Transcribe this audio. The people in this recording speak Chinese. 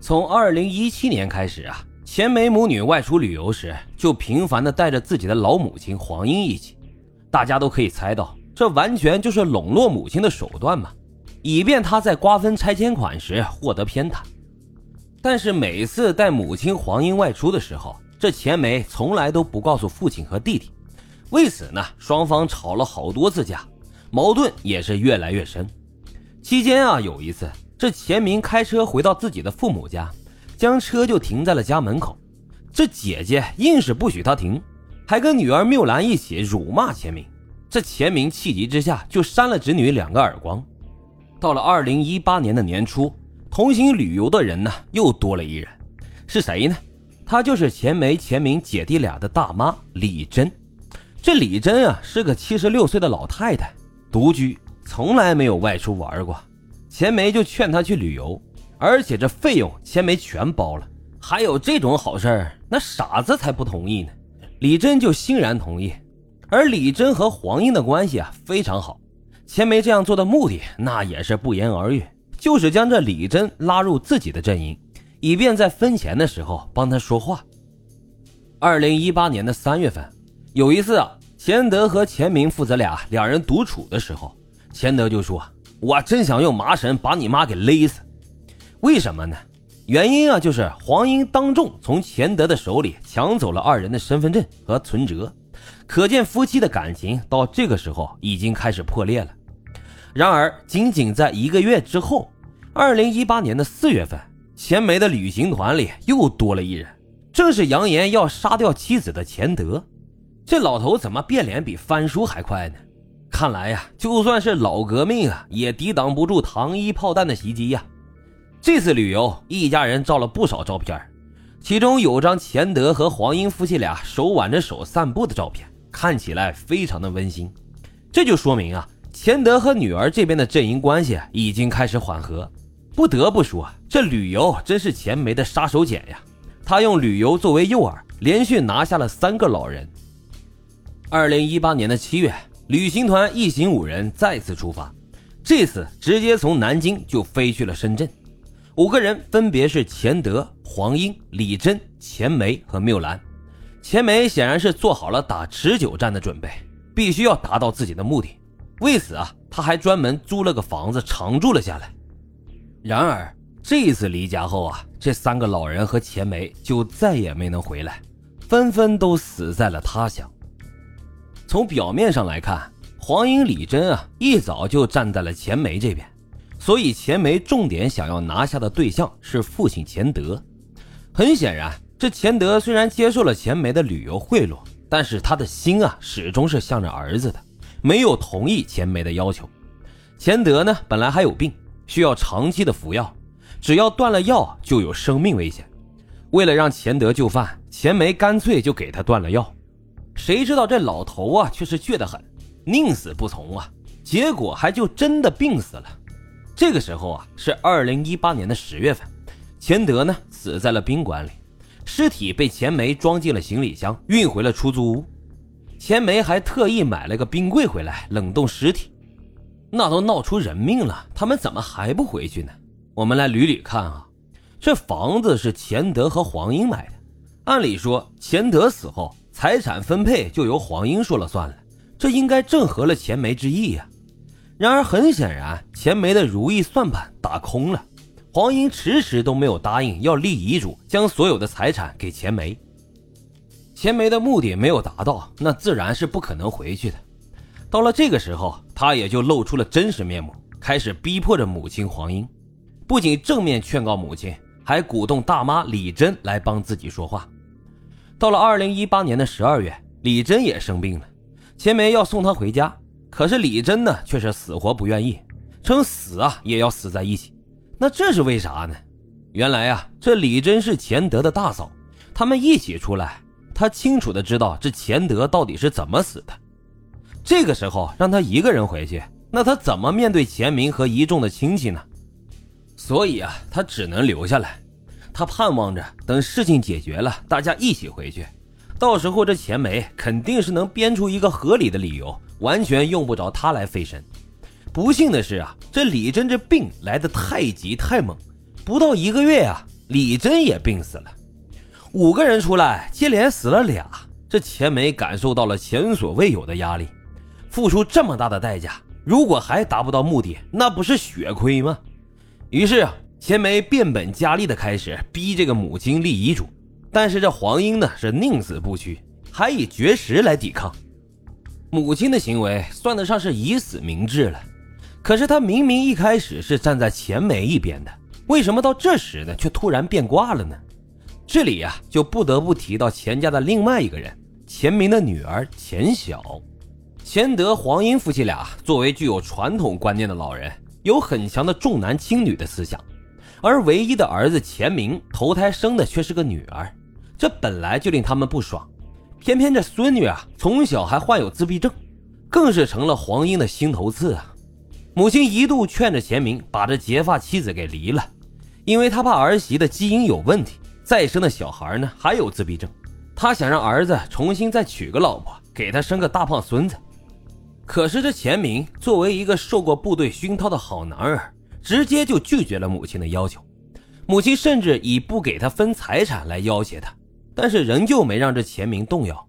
从二零一七年开始啊，钱梅母女外出旅游时，就频繁的带着自己的老母亲黄英一起。大家都可以猜到，这完全就是笼络母亲的手段嘛，以便她在瓜分拆迁款时获得偏袒。但是每次带母亲黄英外出的时候，这钱梅从来都不告诉父亲和弟弟。为此呢，双方吵了好多次架，矛盾也是越来越深。期间啊，有一次。这钱明开车回到自己的父母家，将车就停在了家门口。这姐姐硬是不许他停，还跟女儿缪兰一起辱骂钱明。这钱明气急之下就扇了侄女两个耳光。到了二零一八年的年初，同行旅游的人呢又多了一人，是谁呢？她就是钱梅、钱明姐弟俩的大妈李珍。这李珍啊是个七十六岁的老太太，独居，从来没有外出玩过。钱梅就劝他去旅游，而且这费用钱梅全包了。还有这种好事儿，那傻子才不同意呢。李真就欣然同意。而李真和黄英的关系啊非常好，钱梅这样做的目的那也是不言而喻，就是将这李真拉入自己的阵营，以便在分钱的时候帮他说话。二零一八年的三月份，有一次啊，钱德和钱明父子俩两人独处的时候，钱德就说。我真想用麻绳把你妈给勒死，为什么呢？原因啊，就是黄英当众从钱德的手里抢走了二人的身份证和存折，可见夫妻的感情到这个时候已经开始破裂了。然而，仅仅在一个月之后，二零一八年的四月份，钱梅的旅行团里又多了一人，正是扬言要杀掉妻子的钱德。这老头怎么变脸比翻书还快呢？看来呀，就算是老革命啊，也抵挡不住糖衣炮弹的袭击呀。这次旅游，一家人照了不少照片，其中有张钱德和黄英夫妻俩手挽着手散步的照片，看起来非常的温馨。这就说明啊，钱德和女儿这边的阵营关系已经开始缓和。不得不说，这旅游真是钱梅的杀手锏呀。他用旅游作为诱饵，连续拿下了三个老人。二零一八年的七月。旅行团一行五人再次出发，这次直接从南京就飞去了深圳。五个人分别是钱德、黄英、李珍、钱梅和缪兰。钱梅显然是做好了打持久战的准备，必须要达到自己的目的。为此啊，他还专门租了个房子常住了下来。然而这一次离家后啊，这三个老人和钱梅就再也没能回来，纷纷都死在了他乡。从表面上来看，黄英、李珍啊，一早就站在了钱梅这边，所以钱梅重点想要拿下的对象是父亲钱德。很显然，这钱德虽然接受了钱梅的旅游贿赂，但是他的心啊，始终是向着儿子的，没有同意钱梅的要求。钱德呢，本来还有病，需要长期的服药，只要断了药，就有生命危险。为了让钱德就范，钱梅干脆就给他断了药。谁知道这老头啊，却是倔得很，宁死不从啊！结果还就真的病死了。这个时候啊，是二零一八年的十月份，钱德呢死在了宾馆里，尸体被钱梅装进了行李箱，运回了出租屋。钱梅还特意买了个冰柜回来冷冻尸体。那都闹出人命了，他们怎么还不回去呢？我们来捋捋看啊，这房子是钱德和黄英买的，按理说钱德死后。财产分配就由黄英说了算了，这应该正合了钱梅之意呀。然而很显然，钱梅的如意算盘打空了，黄英迟迟都没有答应要立遗嘱，将所有的财产给钱梅。钱梅的目的没有达到，那自然是不可能回去的。到了这个时候，他也就露出了真实面目，开始逼迫着母亲黄英，不仅正面劝告母亲，还鼓动大妈李珍来帮自己说话。到了二零一八年的十二月，李珍也生病了，钱梅要送她回家，可是李珍呢却是死活不愿意，称死啊也要死在一起。那这是为啥呢？原来啊，这李真是钱德的大嫂，他们一起出来，他清楚的知道这钱德到底是怎么死的。这个时候让他一个人回去，那他怎么面对钱明和一众的亲戚呢？所以啊，他只能留下来。他盼望着等事情解决了，大家一起回去。到时候这钱梅肯定是能编出一个合理的理由，完全用不着他来费神。不幸的是啊，这李珍这病来得太急太猛，不到一个月啊，李珍也病死了。五个人出来，接连死了俩，这钱梅感受到了前所未有的压力。付出这么大的代价，如果还达不到目的，那不是血亏吗？于是啊，钱梅变本加厉的开始逼这个母亲立遗嘱。但是这黄英呢，是宁死不屈，还以绝食来抵抗。母亲的行为算得上是以死明志了。可是他明明一开始是站在钱梅一边的，为什么到这时呢，却突然变卦了呢？这里呀，就不得不提到钱家的另外一个人，钱明的女儿钱晓。钱德、黄英夫妻俩作为具有传统观念的老人，有很强的重男轻女的思想，而唯一的儿子钱明投胎生的却是个女儿，这本来就令他们不爽。偏偏这孙女啊，从小还患有自闭症，更是成了黄英的心头刺啊。母亲一度劝着钱明把这结发妻子给离了，因为他怕儿媳的基因有问题，再生的小孩呢还有自闭症，他想让儿子重新再娶个老婆，给他生个大胖孙子。可是这钱明作为一个受过部队熏陶的好男儿，直接就拒绝了母亲的要求。母亲甚至以不给他分财产来要挟他，但是仍旧没让这钱明动摇。